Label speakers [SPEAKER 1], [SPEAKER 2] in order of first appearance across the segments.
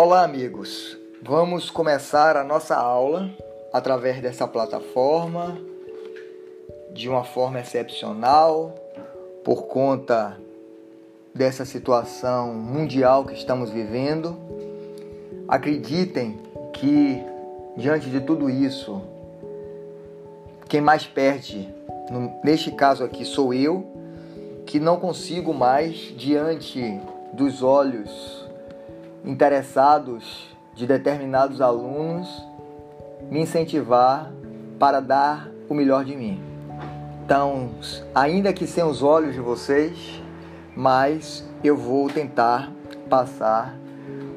[SPEAKER 1] Olá, amigos. Vamos começar a nossa aula através dessa plataforma de uma forma excepcional por conta dessa situação mundial que estamos vivendo. Acreditem que diante de tudo isso, quem mais perde, neste caso aqui sou eu, que não consigo mais diante dos olhos interessados de determinados alunos me incentivar para dar o melhor de mim. Então, ainda que sem os olhos de vocês, mas eu vou tentar passar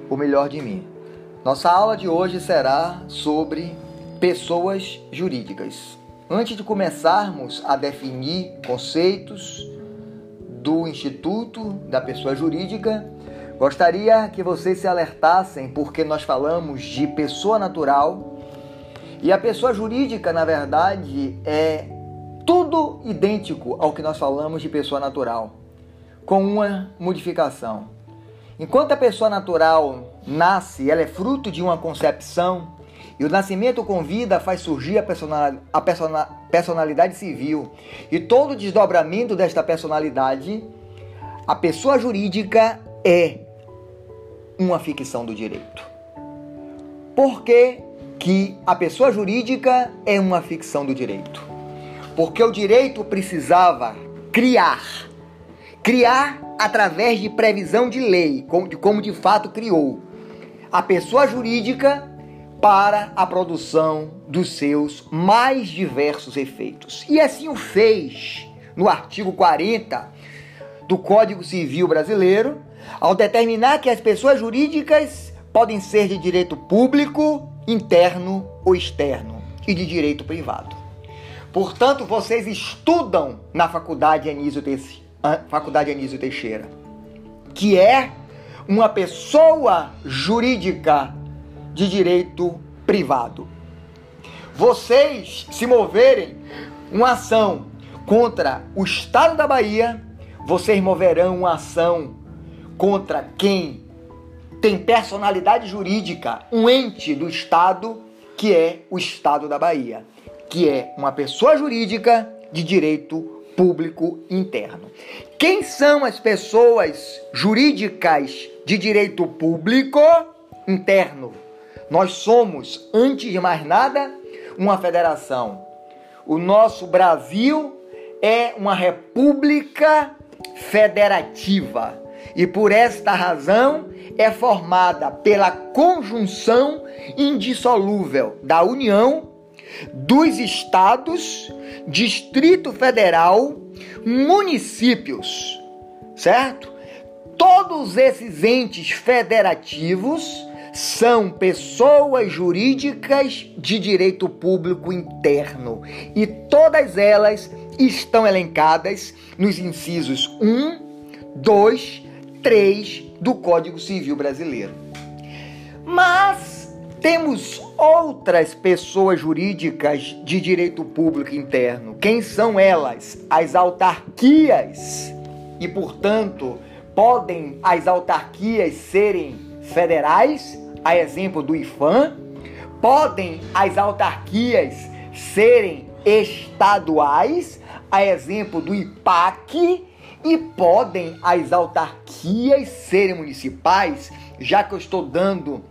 [SPEAKER 1] o melhor de mim. Nossa aula de hoje será sobre pessoas jurídicas. Antes de começarmos a definir conceitos do Instituto da Pessoa Jurídica, Gostaria que vocês se alertassem porque nós falamos de pessoa natural e a pessoa jurídica, na verdade, é tudo idêntico ao que nós falamos de pessoa natural, com uma modificação. Enquanto a pessoa natural nasce, ela é fruto de uma concepção, e o nascimento com vida faz surgir a, personalidade civil. E todo desdobramento desta personalidade, a pessoa jurídica é uma ficção do direito. Por que, que a pessoa jurídica é uma ficção do direito? Porque o direito precisava criar, criar através de previsão de lei, como, de fato criou, a pessoa jurídica para a produção dos seus mais diversos efeitos. E assim o fez no artigo 40 do Código Civil Brasileiro, ao determinar que as pessoas jurídicas podem ser de direito público, interno ou externo e de direito privado. Portanto, vocês estudam na Faculdade Anísio, Teixeira, Faculdade Anísio Teixeira, que é uma pessoa jurídica de direito privado. Vocês se moverem uma ação contra o Estado da Bahia, vocês moverão uma ação contra quem tem personalidade jurídica, um ente do Estado, que é o Estado da Bahia, que é uma pessoa jurídica de direito público interno. Quem são as pessoas jurídicas de direito público interno? Nós somos, antes de mais nada, uma federação. O nosso Brasil é uma república federativa e por esta razão é formada pela conjunção indissolúvel da União, dos estados, Distrito Federal, municípios, certo? Todos esses entes federativos são pessoas jurídicas de direito público interno e todas elas estão elencadas nos incisos 1, 2, 3 do Código Civil Brasileiro. Mas temos outras pessoas jurídicas de direito público interno. Quem são elas? As autarquias. E, portanto, podem as autarquias serem federais, a exemplo do IFAM, podem as autarquias serem estaduais, a exemplo do IPAC, e podem as autarquias serem municipais, já que eu estou dando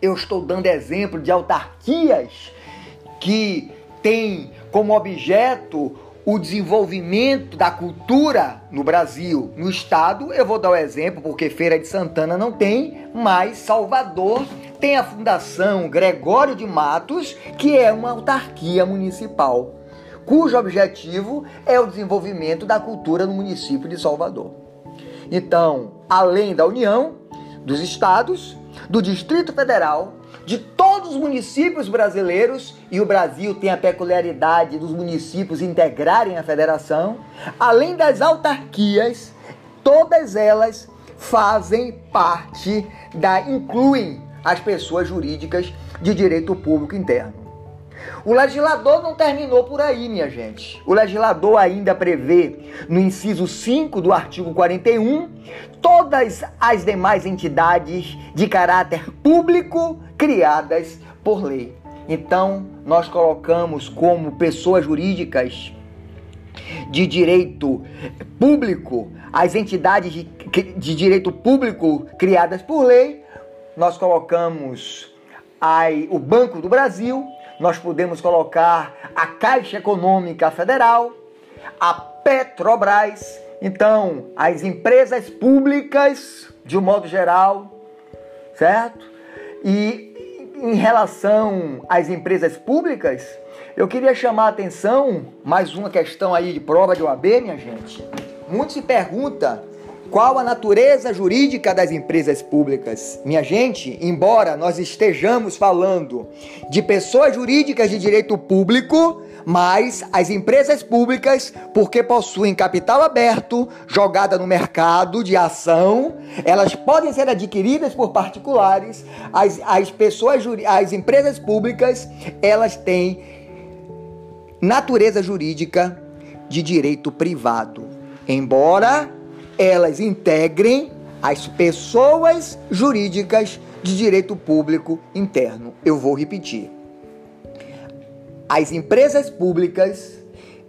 [SPEAKER 1] eu estou dando exemplo de autarquias que têm como objeto o desenvolvimento da cultura no Brasil, no estado, eu vou dar o um exemplo porque Feira de Santana não tem, mas Salvador tem a Fundação Gregório de Matos, que é uma autarquia municipal cujo objetivo é o desenvolvimento da cultura no município de Salvador. Então, além da União, dos estados, do Distrito Federal, de todos os municípios brasileiros, e o Brasil tem a peculiaridade dos municípios integrarem a federação, além das autarquias, todas elas fazem parte da incluem as pessoas jurídicas de direito público interno. O legislador não terminou por aí, minha gente. O legislador ainda prevê, no inciso 5 do artigo 41, todas as demais entidades de caráter público criadas por lei. Então, nós colocamos como pessoas jurídicas de direito público, as entidades de, de direito público criadas por lei, nós colocamos aí o Banco do Brasil, nós podemos colocar a Caixa Econômica Federal, a Petrobras, então as empresas públicas de um modo geral, certo? E em relação às empresas públicas, eu queria chamar a atenção, mais uma questão aí de prova de OAB, minha gente. Muito se pergunta qual a natureza jurídica das empresas públicas? Minha gente, embora nós estejamos falando de pessoas jurídicas de direito público, mas as empresas públicas, porque possuem capital aberto, jogada no mercado de ação, elas podem ser adquiridas por particulares. As, as pessoas, as empresas públicas, elas têm natureza jurídica de direito privado. Embora elas integrem as pessoas jurídicas de direito público interno. Eu vou repetir. As empresas públicas,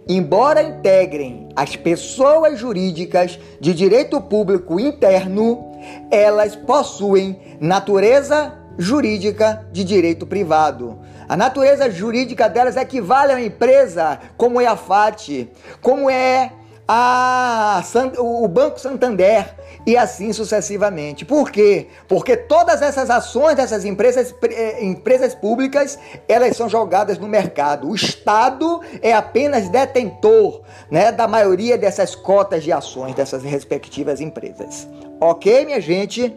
[SPEAKER 1] embora integrem as pessoas jurídicas de direito público interno, elas possuem natureza jurídica de direito privado. A natureza jurídica delas equivale a uma empresa como é a FAT, como é a, o Banco Santander e assim sucessivamente. Por quê? Porque todas essas ações dessas empresas, eh, empresas públicas, elas são jogadas no mercado. O Estado é apenas detentor né, da maioria dessas cotas de ações dessas respectivas empresas. Ok, minha gente?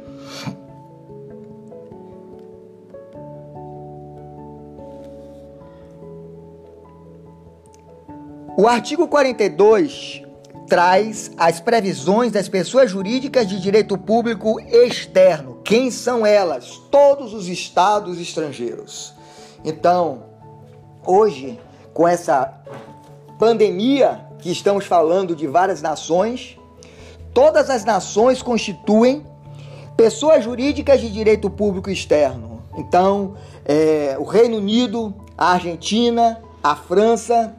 [SPEAKER 1] O artigo 42 traz as previsões das pessoas jurídicas de direito público externo. Quem são elas? Todos os estados estrangeiros. Então, hoje, com essa pandemia que estamos falando de várias nações, todas as nações constituem pessoas jurídicas de direito público externo. Então, é, o Reino Unido, a Argentina, a França,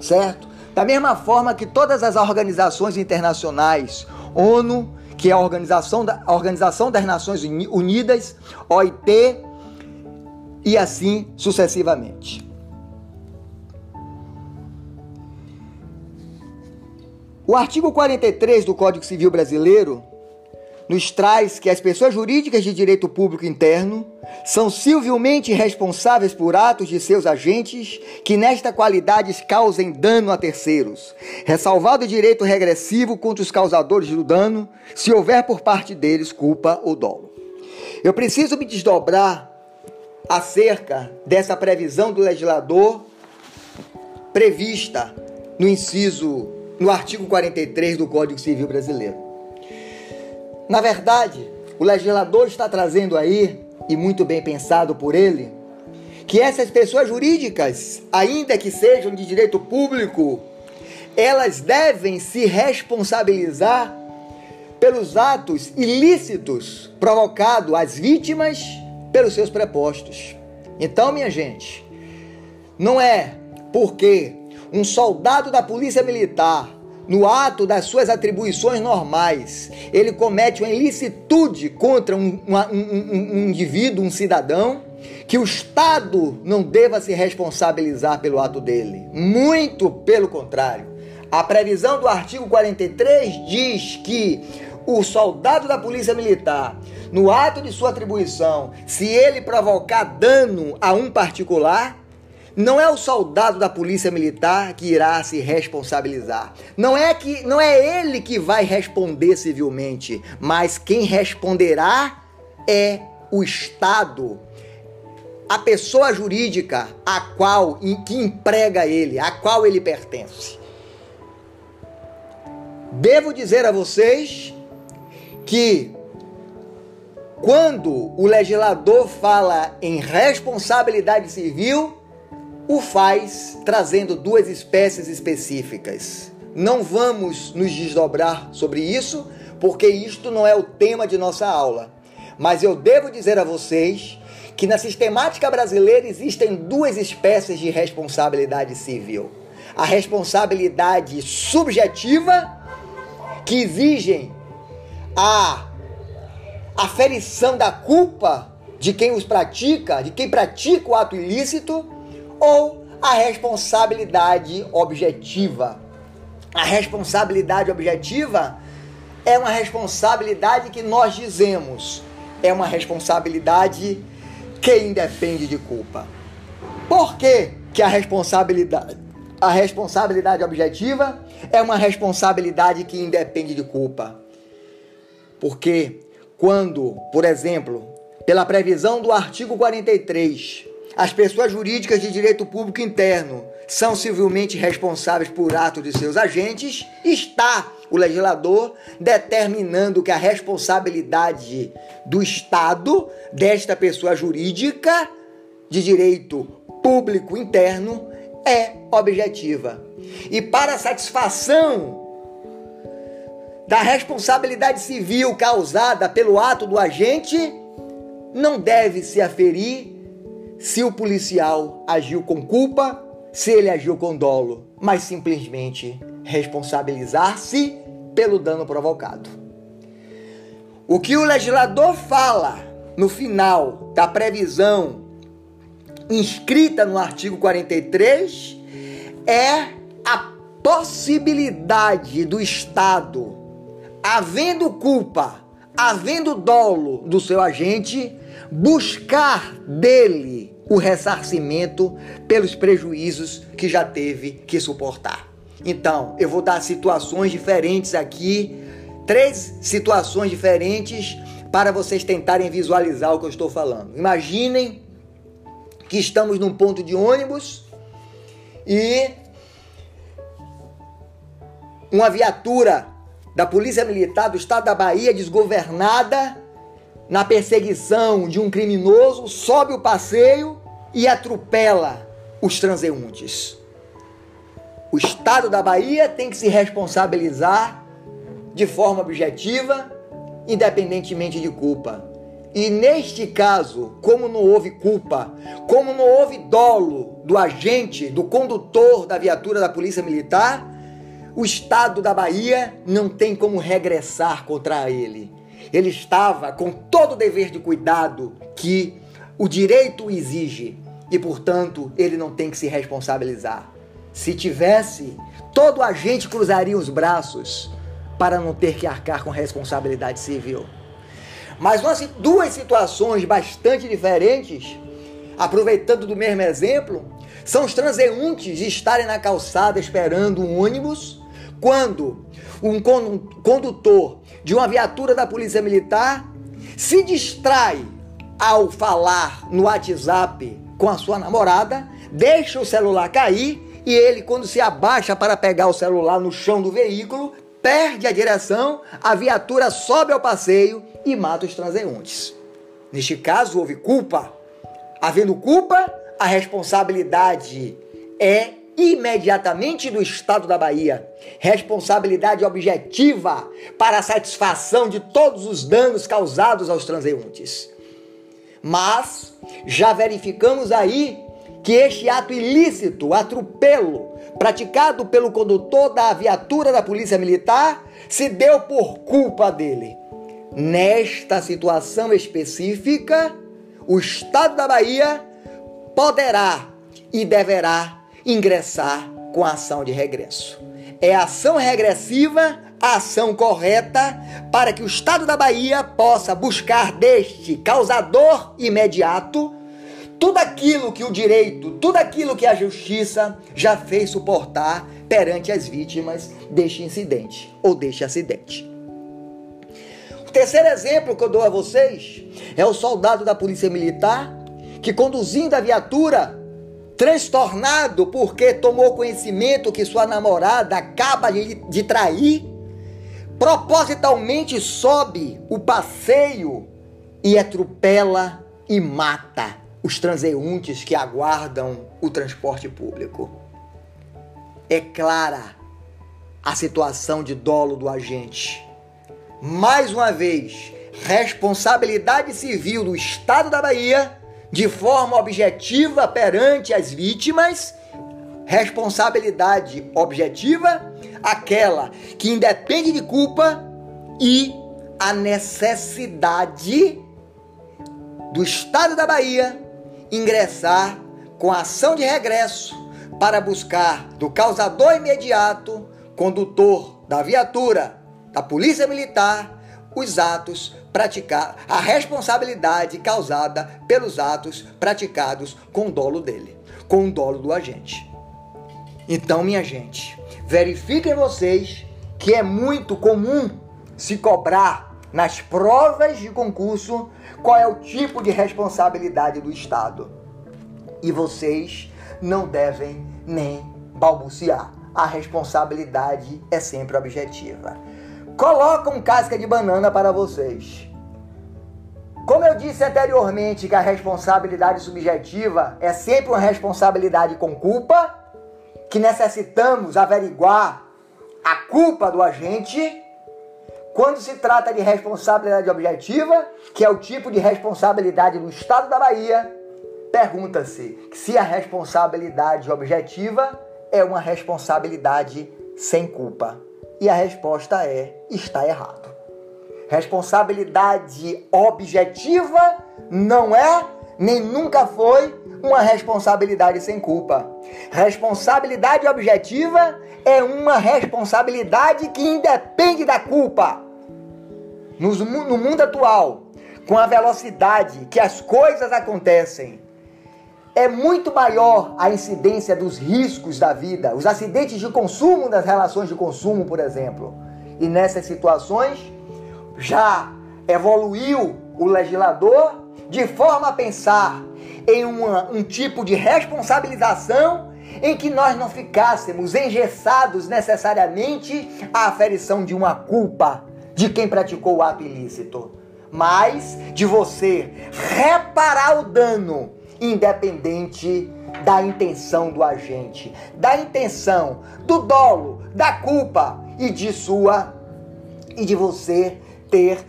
[SPEAKER 1] certo? Da mesma forma que todas as organizações internacionais, ONU, que é a Organização, da, a Organização das Nações Unidas, OIT, e assim sucessivamente. O artigo 43 do Código Civil Brasileiro nos traz que as pessoas jurídicas de direito público interno são civilmente responsáveis por atos de seus agentes que, nesta qualidade, causem dano a terceiros, ressalvado o direito regressivo contra os causadores do dano, se houver por parte deles culpa ou dolo. Eu preciso me desdobrar acerca dessa previsão do legislador prevista no inciso no artigo 43 do Código Civil Brasileiro. Na verdade, o legislador está trazendo aí, e muito bem pensado por ele, que essas pessoas jurídicas, ainda que sejam de direito público, elas devem se responsabilizar pelos atos ilícitos provocados às vítimas pelos seus prepostos. Então, minha gente, não é porque um soldado da Polícia Militar no ato das suas atribuições normais, ele comete uma ilicitude contra um, um, um, um indivíduo, um cidadão, que o Estado não deva se responsabilizar pelo ato dele. Muito pelo contrário. A previsão do artigo 43 diz que o soldado da Polícia Militar, no ato de sua atribuição, se ele provocar dano a um particular, não é o soldado da polícia militar que irá se responsabilizar. Não é que não é ele que vai responder civilmente, mas quem responderá é o Estado, a pessoa jurídica a qual que emprega ele, a qual ele pertence. Devo dizer a vocês que quando o legislador fala em responsabilidade civil, o faz trazendo duas espécies específicas. Não vamos nos desdobrar sobre isso, porque isto não é o tema de nossa aula. Mas eu devo dizer a vocês que na sistemática brasileira existem duas espécies de responsabilidade civil: a responsabilidade subjetiva, que exigem a aferição da culpa de quem os pratica, de quem pratica o ato ilícito, ou a responsabilidade objetiva. A responsabilidade objetiva é uma responsabilidade que nós dizemos, é uma responsabilidade que independe de culpa. Por que, que a responsabilidade a responsabilidade objetiva é uma responsabilidade que independe de culpa? Porque quando, por exemplo, pela previsão do artigo 43, as pessoas jurídicas de direito público interno são civilmente responsáveis por atos de seus agentes, está o legislador determinando que a responsabilidade do Estado desta pessoa jurídica de direito público interno é objetiva. E para a satisfação da responsabilidade civil causada pelo ato do agente, não deve se aferir se o policial agiu com culpa, se ele agiu com dolo, mas simplesmente responsabilizar-se pelo dano provocado. O que o legislador fala no final da previsão inscrita no artigo 43 é a possibilidade do Estado havendo culpa, havendo dolo do seu agente, buscar dele o ressarcimento pelos prejuízos que já teve que suportar. Então, eu vou dar situações diferentes aqui, três situações diferentes para vocês tentarem visualizar o que eu estou falando. Imaginem que estamos num ponto de ônibus e uma viatura da Polícia Militar do Estado da Bahia, desgovernada, na perseguição de um criminoso, sobe o passeio e atropela os transeuntes. O Estado da Bahia tem que se responsabilizar de forma objetiva, independentemente de culpa. E neste caso, como não houve culpa, como não houve dolo do agente, do condutor da viatura da Polícia Militar, o Estado da Bahia não tem como regressar contra ele. Ele estava com todo o dever de cuidado que o direito exige e, portanto, ele não tem que se responsabilizar. Se tivesse, todo agente cruzaria os braços para não ter que arcar com responsabilidade civil. Mas duas situações bastante diferentes, aproveitando do mesmo exemplo, são os transeuntes estarem na calçada esperando um ônibus quando um condutor de uma viatura da Polícia Militar se distrai ao falar no WhatsApp com a sua namorada, deixa o celular cair e ele, quando se abaixa para pegar o celular no chão do veículo, perde a direção, a viatura sobe ao passeio e mata os transeuntes. Neste caso, houve culpa. Havendo culpa, a responsabilidade é imediatamente do Estado da Bahia. Responsabilidade objetiva para a satisfação de todos os danos causados aos transeuntes. Mas já verificamos aí que este ato ilícito, atropelo, praticado pelo condutor da viatura da Polícia Militar, se deu por culpa dele. Nesta situação específica, o Estado da Bahia poderá e deverá ingressar com a ação de regresso. É ação regressiva ação correta para que o Estado da Bahia possa buscar deste causador imediato tudo aquilo que o direito, tudo aquilo que a justiça já fez suportar perante as vítimas deste incidente ou deste acidente. O terceiro exemplo que eu dou a vocês é o soldado da Polícia Militar que, conduzindo a viatura transtornado porque tomou conhecimento que sua namorada acaba de, de trair, propositalmente sobe o passeio e atropela e mata os transeuntes que aguardam o transporte público. É clara a situação de dolo do agente. Mais uma vez, responsabilidade civil do Estado da Bahia, de forma objetiva perante as vítimas, responsabilidade objetiva, aquela que independe de culpa e a necessidade do Estado da Bahia ingressar com ação de regresso para buscar do causador imediato, condutor da viatura da Polícia Militar, os atos praticar a responsabilidade causada pelos atos praticados com dolo dele, com o dolo do agente. Então, minha gente, verifiquem vocês que é muito comum se cobrar nas provas de concurso qual é o tipo de responsabilidade do Estado. E vocês não devem nem balbuciar. A responsabilidade é sempre objetiva. Colocam casca de banana para vocês. Como eu disse anteriormente que a responsabilidade subjetiva é sempre uma responsabilidade com culpa, que necessitamos averiguar a culpa do agente, quando se trata de responsabilidade objetiva, que é o tipo de responsabilidade do Estado da Bahia, pergunta-se se a responsabilidade objetiva é uma responsabilidade sem culpa. E a resposta é: está errado. Responsabilidade objetiva não é, nem nunca foi, uma responsabilidade sem culpa. Responsabilidade objetiva é uma responsabilidade que independe da culpa no mundo atual, com a velocidade que as coisas acontecem, é muito maior a incidência dos riscos da vida, os acidentes de consumo das relações de consumo, por exemplo. E nessas situações já evoluiu o legislador de forma a pensar em uma, um tipo de responsabilização em que nós não ficássemos engessados necessariamente à aferição de uma culpa de quem praticou o ato ilícito, mas de você reparar o dano, independente da intenção do agente, da intenção, do dolo, da culpa e de sua e de você ter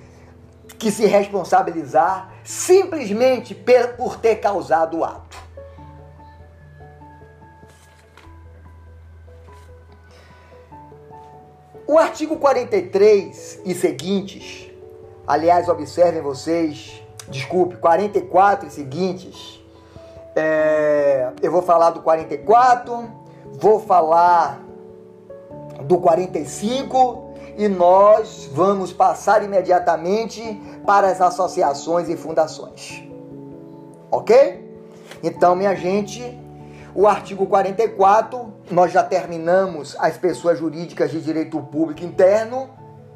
[SPEAKER 1] que se responsabilizar simplesmente por ter causado o ato. O artigo 43 e seguintes, aliás, observem vocês, desculpe, 44 e seguintes, é, eu vou falar do 44, vou falar do 45 e nós vamos passar imediatamente para as associações e fundações. Ok? Então, minha gente, o artigo 44, nós já terminamos as pessoas jurídicas de direito público interno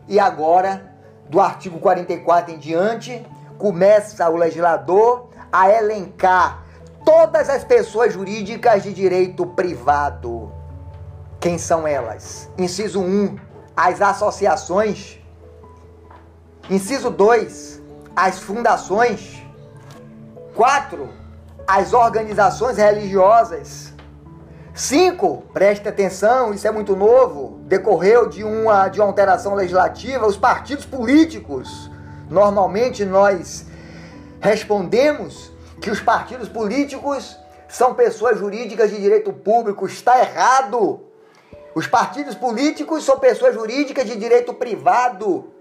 [SPEAKER 1] e agora, do artigo 44 em diante, começa o legislador a elencar todas as pessoas jurídicas de direito privado. Quem são elas? Inciso 1, as associações. Inciso 2, as fundações. 4, as organizações religiosas. Cinco, preste atenção, isso é muito novo, decorreu de uma, de uma alteração legislativa, os partidos políticos. Normalmente nós respondemos que os partidos políticos são pessoas jurídicas de direito público. Está errado. Os partidos políticos são pessoas jurídicas de direito privado.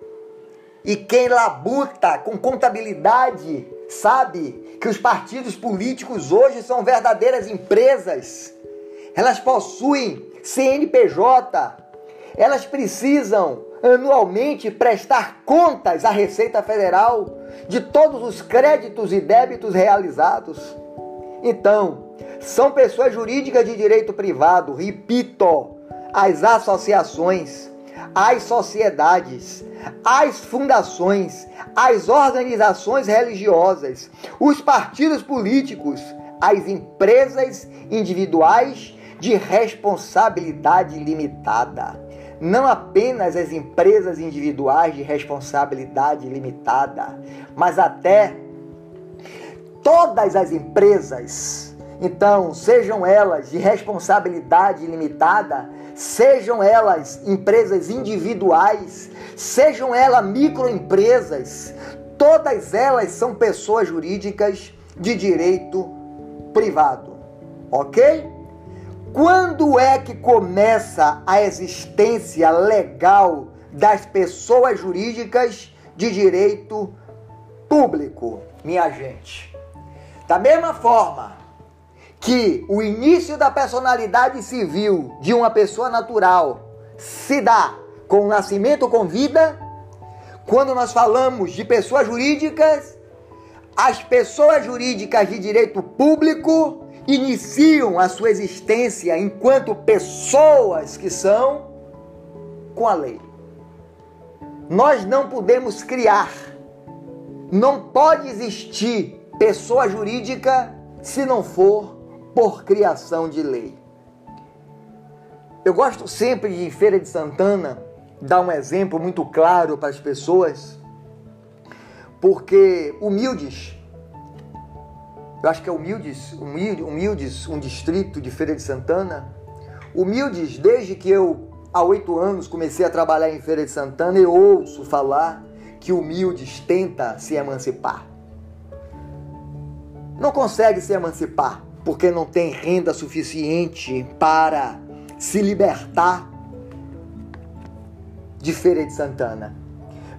[SPEAKER 1] E quem labuta com contabilidade sabe que os partidos políticos hoje são verdadeiras empresas. Elas possuem CNPJ. Elas precisam anualmente prestar contas à Receita Federal de todos os créditos e débitos realizados. Então, são pessoas jurídicas de direito privado, repito, as associações as sociedades, as fundações, as organizações religiosas, os partidos políticos, as empresas individuais de responsabilidade limitada. Não apenas as empresas individuais de responsabilidade limitada, mas até todas as empresas, então, sejam elas de responsabilidade limitada, sejam elas empresas individuais, sejam elas microempresas, todas elas são pessoas jurídicas de direito privado. Ok? Quando é que começa a existência legal das pessoas jurídicas de direito público, minha gente? Da mesma forma que o início da personalidade civil de uma pessoa natural se dá com o nascimento com vida, quando nós falamos de pessoas jurídicas, as pessoas jurídicas de direito público iniciam a sua existência enquanto pessoas que são com a lei. Nós não podemos criar, não pode existir pessoa jurídica se não for por criação de lei. Eu gosto sempre de Feira de Santana dar um exemplo muito claro para as pessoas, porque humildes, eu acho que é humildes, humildes, um distrito de Feira de Santana, humildes, desde que eu há oito anos comecei a trabalhar em Feira de Santana, eu ouço falar que humildes tenta se emancipar. Não consegue se emancipar porque não tem renda suficiente para se libertar de Feira de Santana.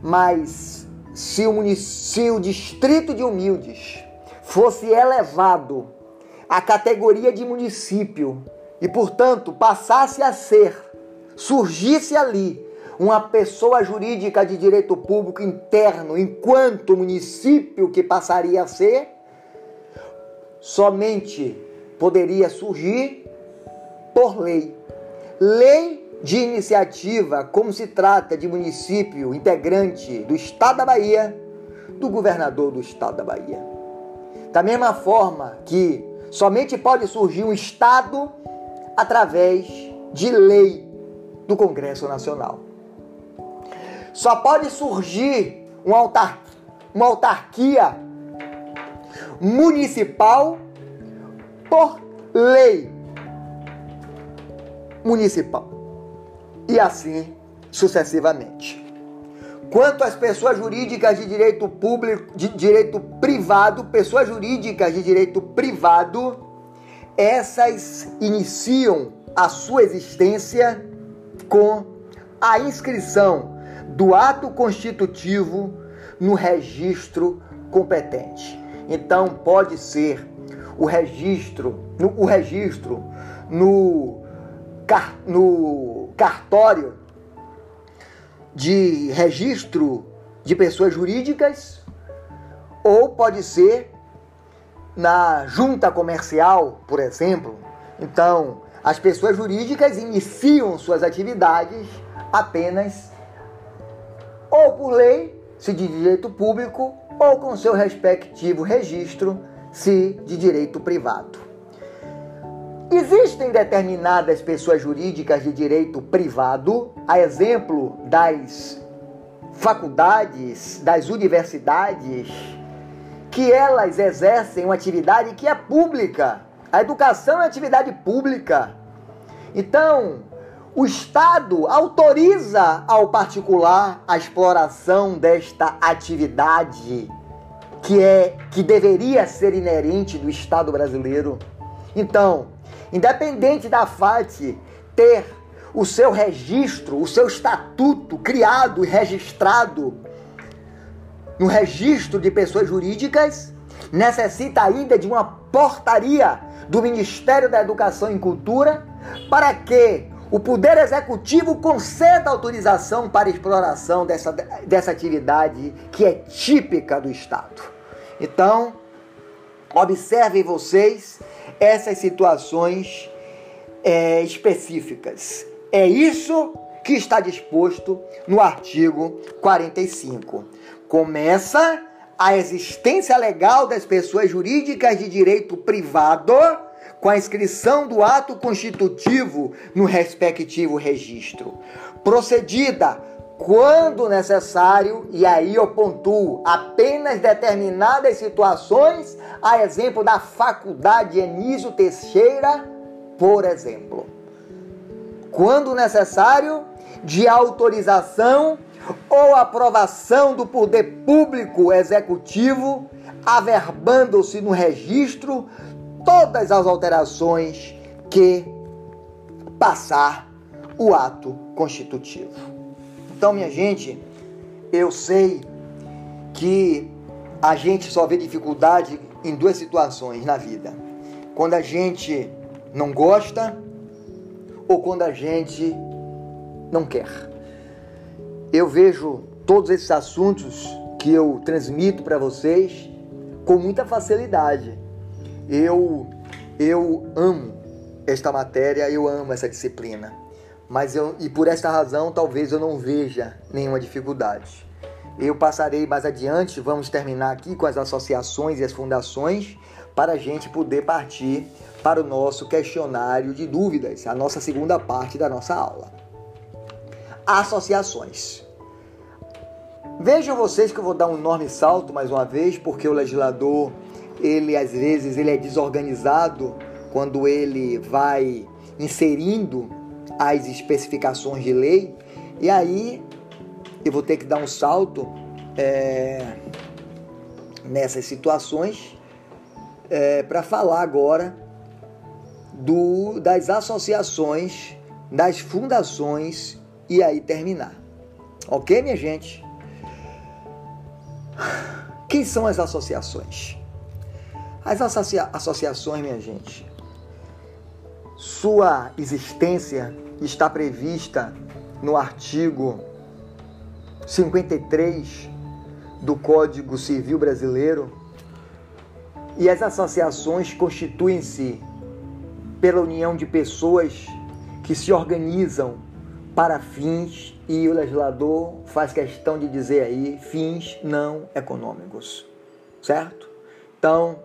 [SPEAKER 1] Mas se o, se o distrito de humildes fosse elevado à categoria de município e, portanto, passasse a ser, surgisse ali uma pessoa jurídica de direito público interno, enquanto município que passaria a ser, somente poderia surgir por lei. Lei de iniciativa, como se trata de município integrante do Estado da Bahia, do governador do Estado da Bahia. Da mesma forma que somente pode surgir um Estado através de lei do Congresso Nacional. Só pode surgir uma, autar uma autarquia municipal por lei municipal. E assim sucessivamente. Quanto às pessoas jurídicas de direito público, de direito privado, pessoas jurídicas de direito privado, essas iniciam a sua existência com a inscrição do ato constitutivo no registro competente. Então pode ser o registro, no, o registro no, car, no cartório de registro de pessoas jurídicas ou pode ser na junta comercial, por exemplo. Então, as pessoas jurídicas iniciam suas atividades apenas ou por lei, se de direito público, ou com seu respectivo registro, se de direito privado. Existem determinadas pessoas jurídicas de direito privado, a exemplo das faculdades, das universidades, que elas exercem uma atividade que é pública. A educação é atividade pública. Então, o Estado autoriza ao particular a exploração desta atividade que é que deveria ser inerente do Estado brasileiro. Então, independente da FAT ter o seu registro, o seu estatuto criado e registrado no registro de pessoas jurídicas, necessita ainda de uma portaria do Ministério da Educação e Cultura para que o Poder Executivo conceda autorização para exploração dessa, dessa atividade que é típica do Estado. Então, observem vocês essas situações é, específicas. É isso que está disposto no artigo 45. Começa a existência legal das pessoas jurídicas de direito privado com a inscrição do ato constitutivo no respectivo registro, procedida quando necessário, e aí eu pontuo apenas determinadas situações, a exemplo da Faculdade Enísio Teixeira, por exemplo. Quando necessário, de autorização ou aprovação do poder público executivo, averbando-se no registro todas as alterações que passar o ato constitutivo. Então, minha gente, eu sei que a gente só vê dificuldade em duas situações na vida: quando a gente não gosta ou quando a gente não quer. Eu vejo todos esses assuntos que eu transmito para vocês com muita facilidade. Eu eu amo esta matéria, eu amo essa disciplina. Mas eu e por esta razão talvez eu não veja nenhuma dificuldade. Eu passarei mais adiante, vamos terminar aqui com as associações e as fundações para a gente poder partir para o nosso questionário de dúvidas, a nossa segunda parte da nossa aula. Associações. Vejam vocês que eu vou dar um enorme salto mais uma vez, porque o legislador, ele às vezes ele é desorganizado quando ele vai inserindo as especificações de lei, e aí eu vou ter que dar um salto é, nessas situações é, para falar agora do, das associações, das fundações e aí terminar. Ok, minha gente? Quem são as associações? As associa associações, minha gente, sua existência está prevista no artigo 53 do Código Civil Brasileiro e as associações constituem-se pela união de pessoas que se organizam para fins e o legislador faz questão de dizer aí fins não econômicos, certo? Então,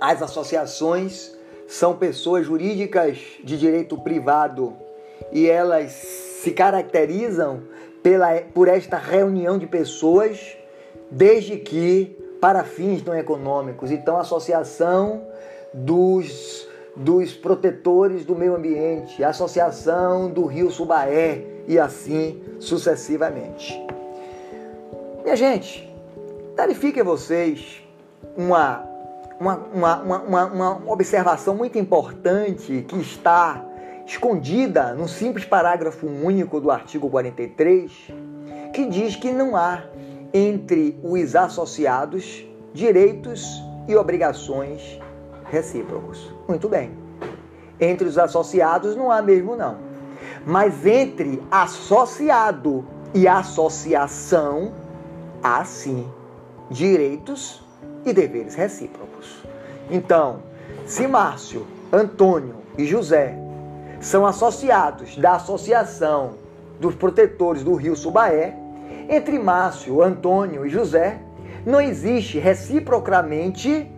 [SPEAKER 1] as associações são pessoas jurídicas de direito privado e elas se caracterizam pela, por esta reunião de pessoas, desde que para fins não econômicos. Então, a associação dos, dos protetores do meio ambiente, a associação do Rio Subaé e assim sucessivamente. Minha gente, verifiquem vocês uma uma, uma, uma, uma observação muito importante que está escondida num simples parágrafo único do artigo 43, que diz que não há entre os associados direitos e obrigações recíprocos. Muito bem. Entre os associados não há mesmo não. Mas entre associado e associação há sim direitos e deveres recíprocos. Então, se Márcio, Antônio e José são associados da Associação dos Protetores do Rio Subaé, entre Márcio, Antônio e José não existe reciprocamente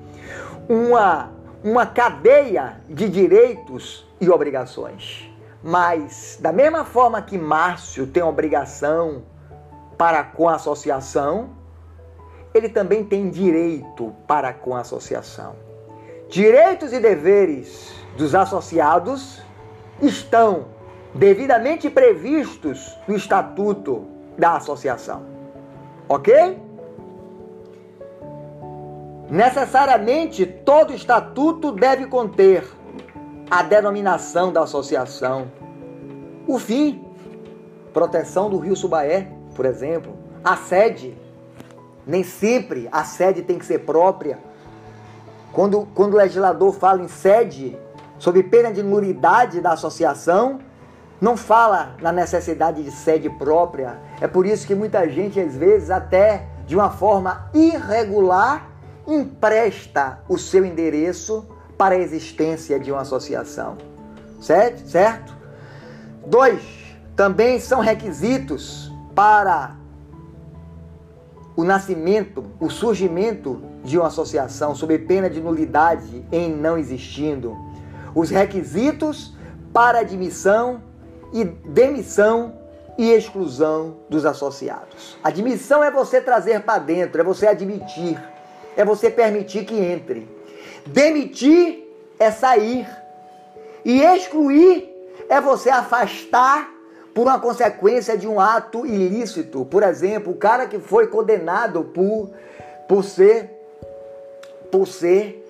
[SPEAKER 1] uma, uma cadeia de direitos e obrigações. Mas, da mesma forma que Márcio tem obrigação para com a associação, ele também tem direito para com a associação. Direitos e deveres dos associados estão devidamente previstos no estatuto da associação. Ok? Necessariamente todo estatuto deve conter a denominação da associação, o fim, proteção do Rio Subaé, por exemplo, a sede, nem sempre a sede tem que ser própria. Quando, quando o legislador fala em sede, sob pena de nulidade da associação, não fala na necessidade de sede própria. É por isso que muita gente, às vezes, até de uma forma irregular, empresta o seu endereço para a existência de uma associação. Certo? Certo? Dois, também são requisitos para o nascimento, o surgimento de uma associação sob pena de nulidade em não existindo, os requisitos para admissão e demissão e exclusão dos associados. Admissão é você trazer para dentro, é você admitir, é você permitir que entre. Demitir é sair. E excluir é você afastar por uma consequência de um ato ilícito. Por exemplo, o cara que foi condenado por, por ser por ser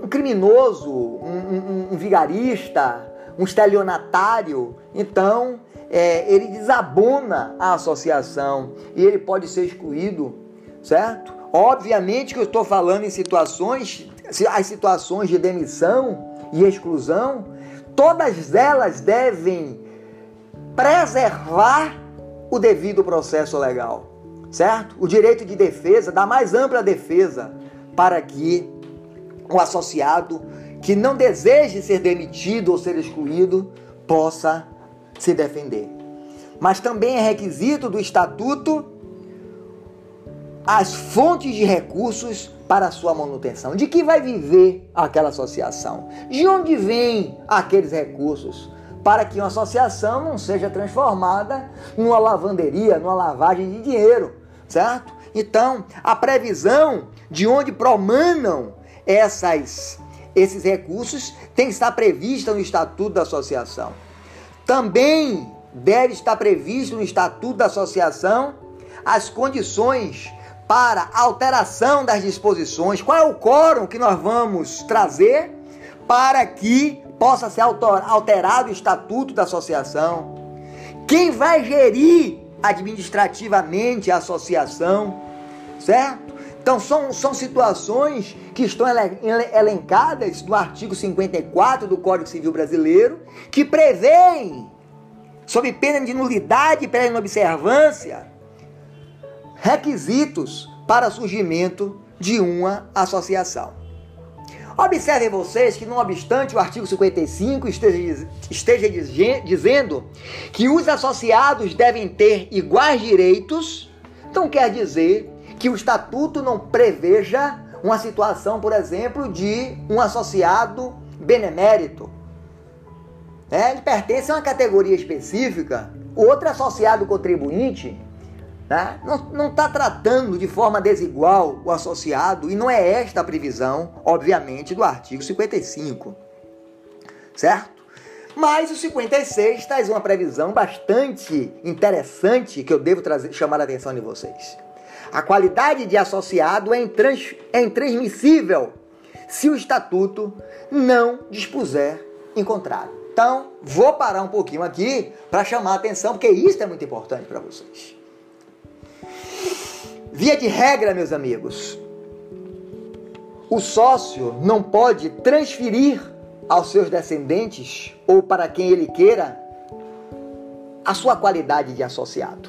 [SPEAKER 1] um criminoso, um, um, um vigarista, um estelionatário. Então, é, ele desabona a associação e ele pode ser excluído, certo? Obviamente que eu estou falando em situações, as situações de demissão e exclusão, todas elas devem preservar o devido processo legal, certo? O direito de defesa, da mais ampla defesa, para que o associado que não deseje ser demitido ou ser excluído possa se defender. Mas também é requisito do estatuto as fontes de recursos para a sua manutenção. De que vai viver aquela associação? De onde vêm aqueles recursos? Para que uma associação não seja transformada numa lavanderia, numa lavagem de dinheiro, certo? Então, a previsão de onde promanam essas, esses recursos tem que estar prevista no Estatuto da Associação. Também deve estar previsto no Estatuto da Associação as condições para alteração das disposições, qual é o quórum que nós vamos trazer para que possa ser alterado o estatuto da associação, quem vai gerir administrativamente a associação, certo? Então são, são situações que estão elencadas no artigo 54 do Código Civil Brasileiro, que prevêem, sob pena de nulidade pela inobservância, requisitos para surgimento de uma associação. Observem vocês que, não obstante o artigo 55 esteja, esteja dizendo que os associados devem ter iguais direitos, então quer dizer que o estatuto não preveja uma situação, por exemplo, de um associado benemérito. É, ele pertence a uma categoria específica, outro associado contribuinte né? Não está tratando de forma desigual o associado e não é esta a previsão, obviamente, do artigo 55. Certo? Mas o 56 traz uma previsão bastante interessante que eu devo trazer, chamar a atenção de vocês. A qualidade de associado é, intrans, é intransmissível se o estatuto não dispuser em contrário. Então, vou parar um pouquinho aqui para chamar a atenção, porque isso é muito importante para vocês. Via de regra, meus amigos, o sócio não pode transferir aos seus descendentes ou para quem ele queira a sua qualidade de associado.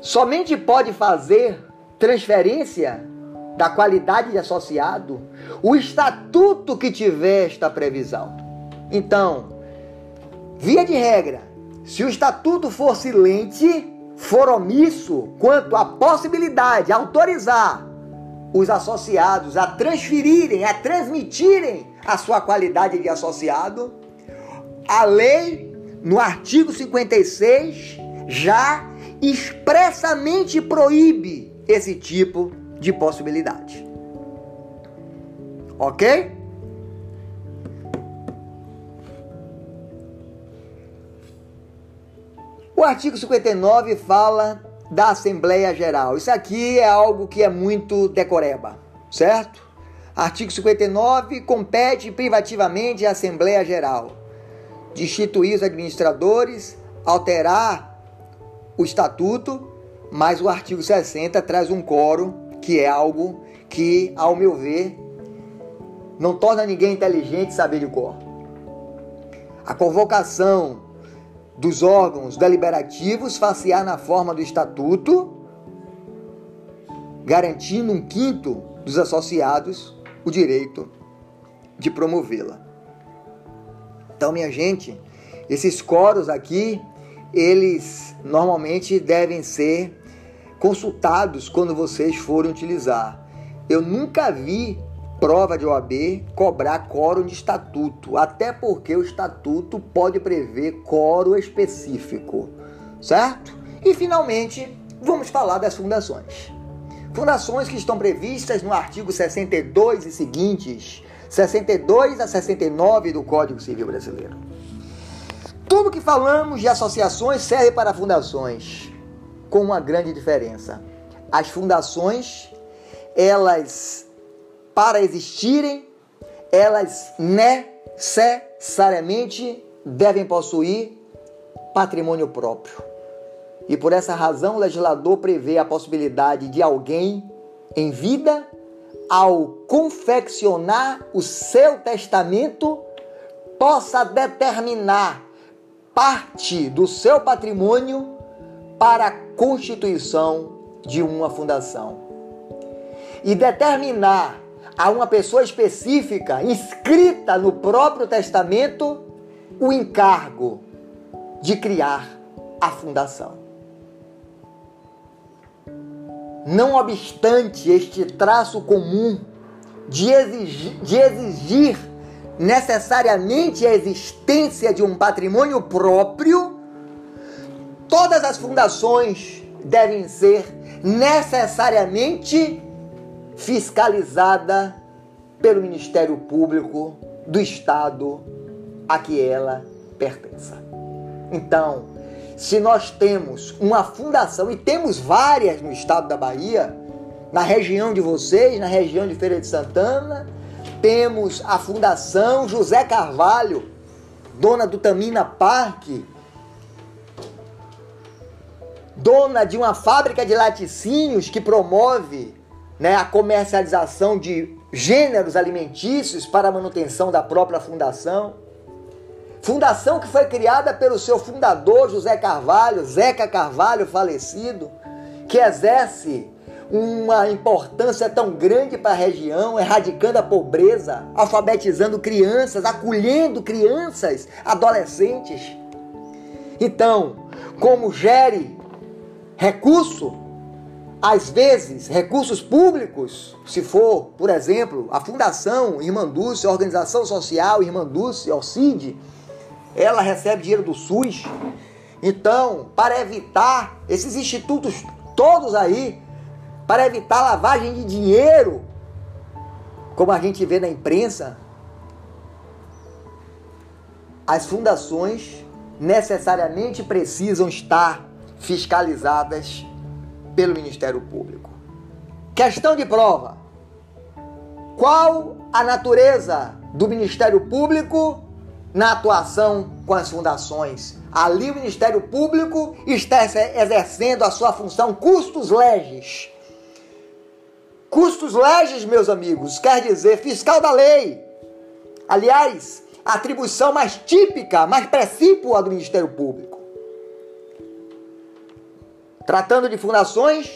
[SPEAKER 1] Somente pode fazer transferência da qualidade de associado o estatuto que tiver esta previsão. Então, via de regra, se o estatuto for silente, for omisso quanto à possibilidade de autorizar os associados a transferirem, a transmitirem a sua qualidade de associado, a lei, no artigo 56, já expressamente proíbe esse tipo de possibilidade. Ok? O artigo 59 fala da Assembleia Geral. Isso aqui é algo que é muito decoreba, certo? Artigo 59 compete privativamente à Assembleia Geral destituir os administradores, alterar o estatuto, mas o artigo 60 traz um coro que é algo que, ao meu ver, não torna ninguém inteligente saber de cor. A convocação dos órgãos deliberativos facear na forma do estatuto, garantindo um quinto dos associados o direito de promovê-la. Então, minha gente, esses coros aqui, eles normalmente devem ser consultados quando vocês forem utilizar. Eu nunca vi prova de OAB, cobrar quórum de estatuto, até porque o estatuto pode prever quórum específico, certo? E finalmente, vamos falar das fundações. Fundações que estão previstas no artigo 62 e seguintes, 62 a 69 do Código Civil Brasileiro. Tudo que falamos de associações serve para fundações, com uma grande diferença. As fundações, elas, para existirem, elas necessariamente devem possuir patrimônio próprio. E por essa razão, o legislador prevê a possibilidade de alguém em vida, ao confeccionar o seu testamento, possa determinar parte do seu patrimônio para a constituição de uma fundação. E determinar a uma pessoa específica, inscrita no próprio testamento, o encargo de criar a fundação. Não obstante este traço comum de exigir, de exigir necessariamente a existência de um patrimônio próprio, todas as fundações devem ser necessariamente fiscalizadas pelo Ministério Público do Estado a que ela pertença. Então, se nós temos uma fundação, e temos várias no estado da Bahia, na região de vocês, na região de Feira de Santana, temos a Fundação José Carvalho, dona do Tamina Parque, dona de uma fábrica de laticínios que promove né, a comercialização de gêneros alimentícios para a manutenção da própria fundação. Fundação que foi criada pelo seu fundador, José Carvalho, Zeca Carvalho, falecido, que exerce uma importância tão grande para a região, erradicando a pobreza, alfabetizando crianças, acolhendo crianças, adolescentes. Então, como gere recurso, às vezes, recursos públicos, se for, por exemplo, a Fundação Irmã Dulce, a Organização Social Irmã Dulce, OCID, ela recebe dinheiro do SUS. Então, para evitar esses institutos todos aí, para evitar lavagem de dinheiro, como a gente vê na imprensa, as fundações necessariamente precisam estar fiscalizadas pelo Ministério Público. Questão de prova: qual a natureza do Ministério Público na atuação com as fundações. Ali o Ministério Público está exercendo a sua função custos legis. Custos legis, meus amigos, quer dizer fiscal da lei. Aliás, a atribuição mais típica, mais precípua do Ministério Público. Tratando de fundações,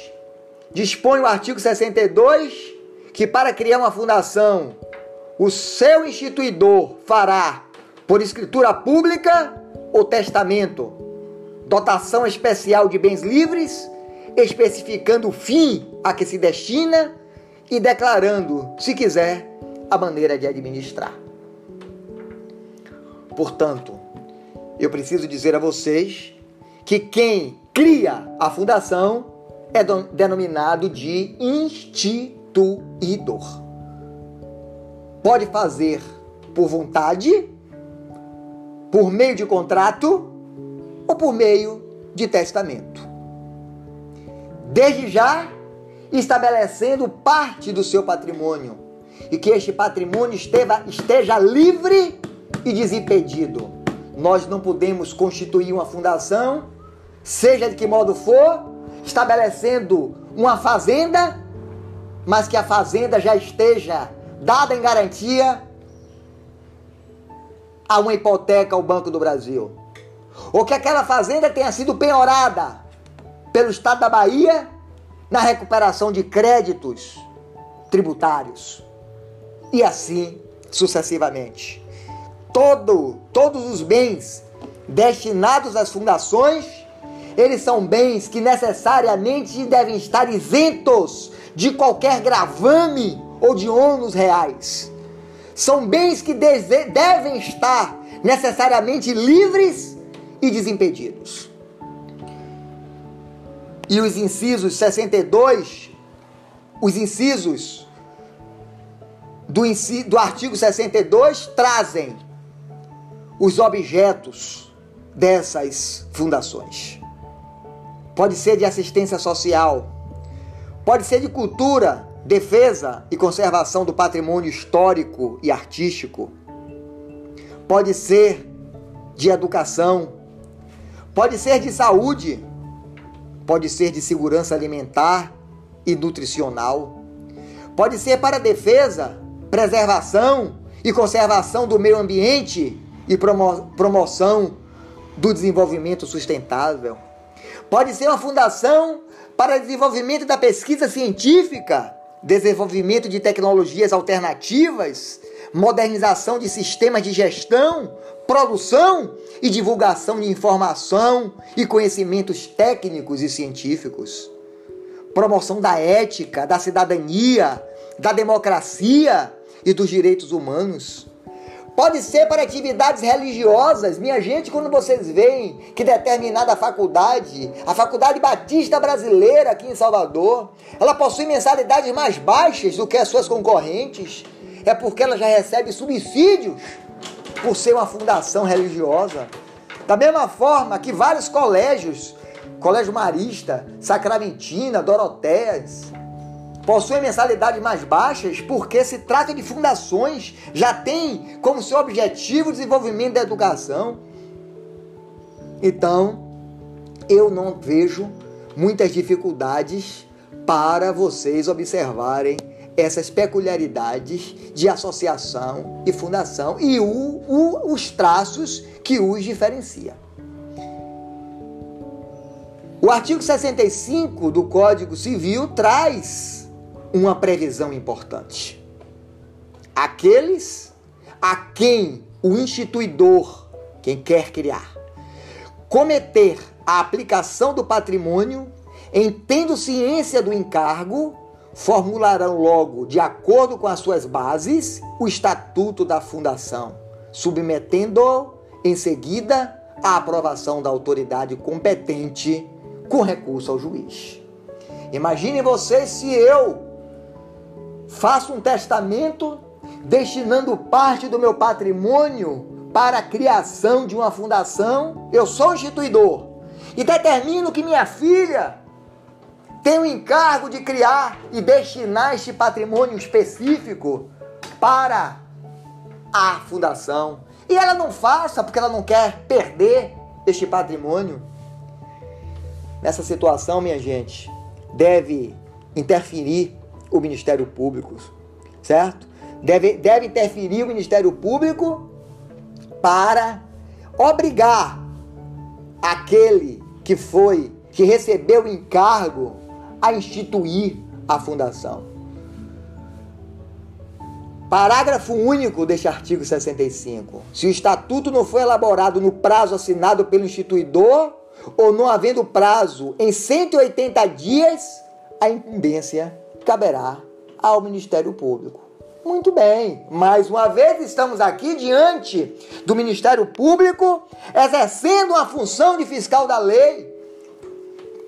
[SPEAKER 1] dispõe o artigo 62 que para criar uma fundação, o seu instituidor fará por escritura pública ou testamento, dotação especial de bens livres, especificando o fim a que se destina e declarando, se quiser, a maneira de administrar. Portanto, eu preciso dizer a vocês que quem cria a fundação é denominado de instituidor. Pode fazer por vontade por meio de contrato ou por meio de testamento. Desde já, estabelecendo parte do seu patrimônio e que este patrimônio esteja, esteja livre e desimpedido. Nós não podemos constituir uma fundação, seja de que modo for, estabelecendo uma fazenda, mas que a fazenda já esteja dada em garantia a uma hipoteca ao Banco do Brasil. Ou que aquela fazenda tenha sido penhorada pelo Estado da Bahia na recuperação de créditos tributários. E assim sucessivamente. Todo, todos os bens destinados às fundações, eles são bens que necessariamente devem estar isentos de qualquer gravame ou de ônus reais. São bens que devem estar necessariamente livres e desimpedidos. E os incisos 62, os incisos do, do artigo 62 trazem os objetos dessas fundações. Pode ser de assistência social, pode ser de cultura, defesa e conservação do patrimônio histórico e artístico, pode ser de educação, pode ser de saúde, pode ser de segurança alimentar e nutricional, pode ser para defesa, preservação e conservação do meio ambiente e promo promoção do desenvolvimento sustentável. Pode ser uma fundação para desenvolvimento da pesquisa científica, desenvolvimento de tecnologias alternativas, modernização de sistemas de gestão, produção e divulgação de informação e conhecimentos técnicos e científicos, promoção da ética, da cidadania, da democracia e dos direitos humanos Pode ser para atividades religiosas. Minha gente, quando vocês veem que determinada faculdade, a Faculdade Batista Brasileira aqui em Salvador, ela possui mensalidades mais baixas do que as suas concorrentes, é porque ela já recebe subsídios por ser uma fundação religiosa. Da mesma forma que vários colégios, Colégio Marista, Sacramentina, Dorotéias, possuem mensalidades mais baixas porque se trata de fundações, já tem como seu objetivo o desenvolvimento da educação. Então, eu não vejo muitas dificuldades para vocês observarem essas peculiaridades de associação e fundação e o, o, os traços que os diferenciam. O artigo 65 do Código Civil traz uma previsão importante. Aqueles a quem o instituidor, quem quer criar, cometer a aplicação do patrimônio, em tendo ciência do encargo, formularão logo, de acordo com as suas bases, o estatuto da fundação, submetendo-o em seguida à aprovação da autoridade competente com recurso ao juiz. Imagine você se eu faço um testamento destinando parte do meu patrimônio para a criação de uma fundação. Eu sou instituidor e determino que minha filha tem o encargo de criar e destinar este patrimônio específico para a fundação. E ela não faça porque ela não quer perder este patrimônio. Nessa situação, minha gente, deve interferir o Ministério Público, certo? Deve, deve interferir o Ministério Público para obrigar aquele que foi, que recebeu o encargo a instituir a fundação. Parágrafo único deste artigo 65. Se o estatuto não for elaborado no prazo assinado pelo instituidor ou não havendo prazo em 180 dias, a incumbência caberá ao Ministério Público. Muito bem, mais uma vez estamos aqui diante do Ministério Público exercendo uma função de fiscal da lei.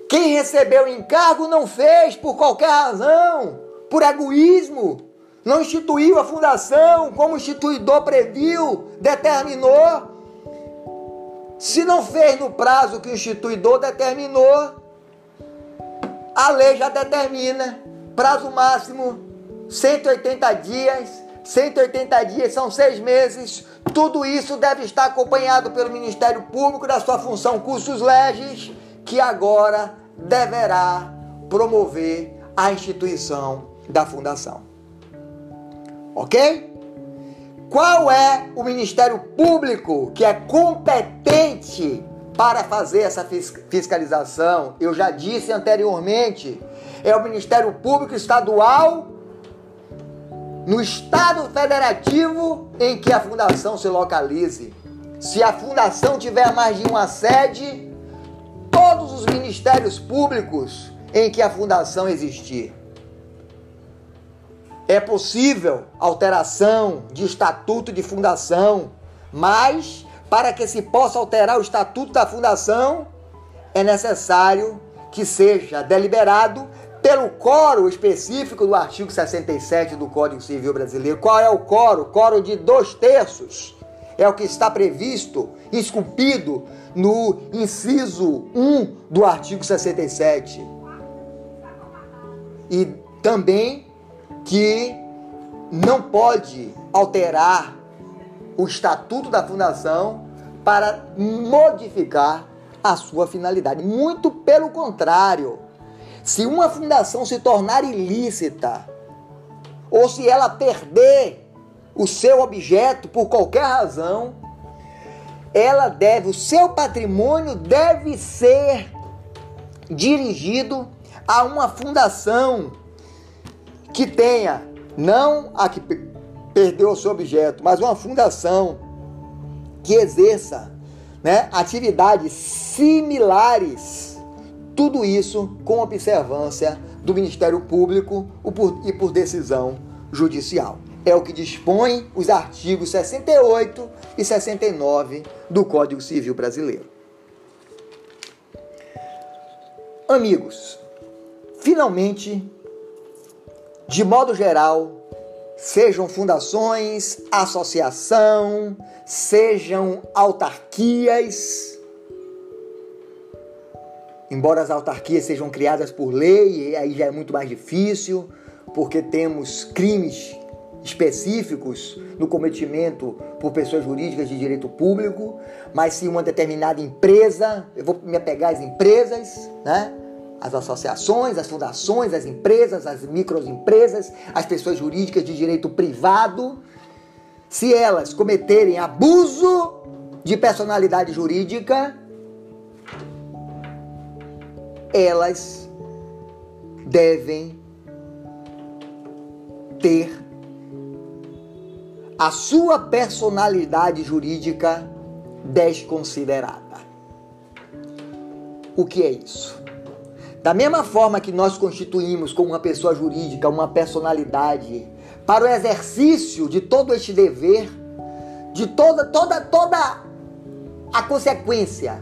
[SPEAKER 1] Quem recebeu o encargo não fez por qualquer razão, por egoísmo, não instituiu a fundação como o instituidor previu, determinou. Se não fez no prazo que o instituidor determinou, a lei já determina prazo máximo 180 dias. 180 dias são seis meses. Tudo isso deve estar acompanhado pelo Ministério Público da sua função cursos legis, que agora deverá promover a instituição da fundação. Ok? Qual é o Ministério Público que é competente para fazer essa fiscalização? Eu já disse anteriormente é o Ministério Público Estadual no Estado Federativo em que a fundação se localize. Se a fundação tiver mais de uma sede, todos os ministérios públicos em que a fundação existir. é possível alteração de estatuto de fundação, mas para que se possa alterar o estatuto da fundação, é necessário que seja deliberado pelo coro específico do artigo 67 do Código Civil Brasileiro. Qual é o coro? Coro de dois terços. É o que está previsto, esculpido no inciso 1 do artigo 67. E também que não pode alterar o estatuto da fundação para modificar a sua finalidade. Muito pelo contrário. Se uma fundação se tornar ilícita, ou se ela perder o seu objeto por qualquer razão, ela deve, o seu patrimônio deve ser dirigido a uma fundação que tenha, não a que perdeu o seu objeto, mas uma fundação que exerça né, atividades similares. Tudo isso com observância do Ministério Público e por decisão judicial. É o que dispõe os artigos 68 e 69 do Código Civil Brasileiro. Amigos, finalmente de modo geral, sejam fundações, associação, sejam autarquias. Embora as autarquias sejam criadas por lei, aí já é muito mais difícil, porque temos crimes específicos no cometimento por pessoas jurídicas de direito público, mas se uma determinada empresa, eu vou me apegar às empresas, né? as associações, as fundações, as empresas, as microempresas, as pessoas jurídicas de direito privado, se elas cometerem abuso de personalidade jurídica, elas devem ter a sua personalidade jurídica desconsiderada. O que é isso? Da mesma forma que nós constituímos como uma pessoa jurídica uma personalidade para o exercício de todo este dever, de toda toda toda a consequência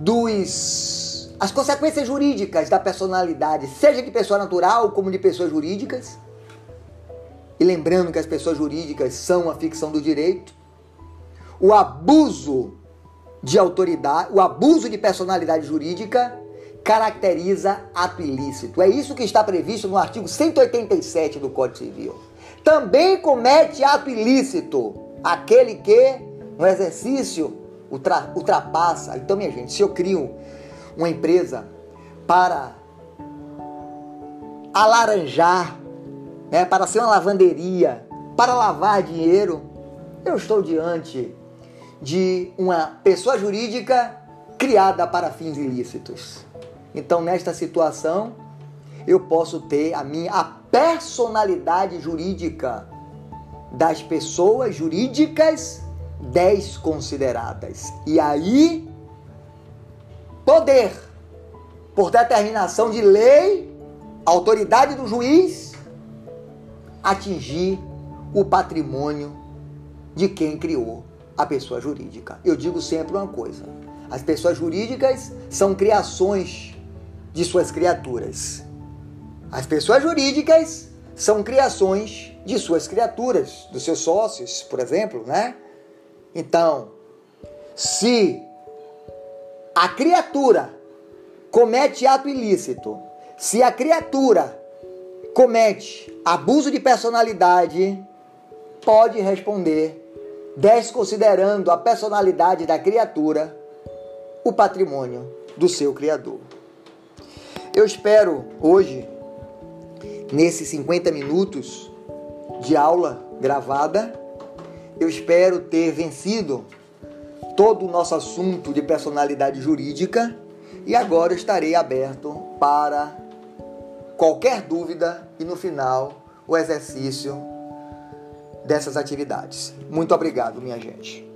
[SPEAKER 1] dos as consequências jurídicas da personalidade, seja de pessoa natural como de pessoas jurídicas. E lembrando que as pessoas jurídicas são a ficção do direito, o abuso de autoridade, o abuso de personalidade jurídica caracteriza ato ilícito. É isso que está previsto no artigo 187 do Código Civil. Também comete ato ilícito aquele que, no exercício, ultra, ultrapassa. Então, minha gente, se eu crio uma empresa para alaranjar, né, para ser uma lavanderia, para lavar dinheiro, eu estou diante de uma pessoa jurídica criada para fins ilícitos. Então, nesta situação, eu posso ter a minha a personalidade jurídica das pessoas jurídicas desconsideradas. E aí, poder, por determinação de lei, autoridade do juiz, atingir o patrimônio de quem criou a pessoa jurídica. Eu digo sempre uma coisa: as pessoas jurídicas são criações de suas criaturas. As pessoas jurídicas são criações de suas criaturas, dos seus sócios, por exemplo, né? Então, se a criatura comete ato ilícito, se a criatura comete abuso de personalidade, pode responder desconsiderando a personalidade da criatura, o patrimônio do seu criador. Eu espero hoje, nesses 50 minutos de aula gravada, eu espero ter vencido todo o nosso assunto de personalidade jurídica e agora estarei aberto para qualquer dúvida e no final o exercício dessas atividades. Muito obrigado, minha gente.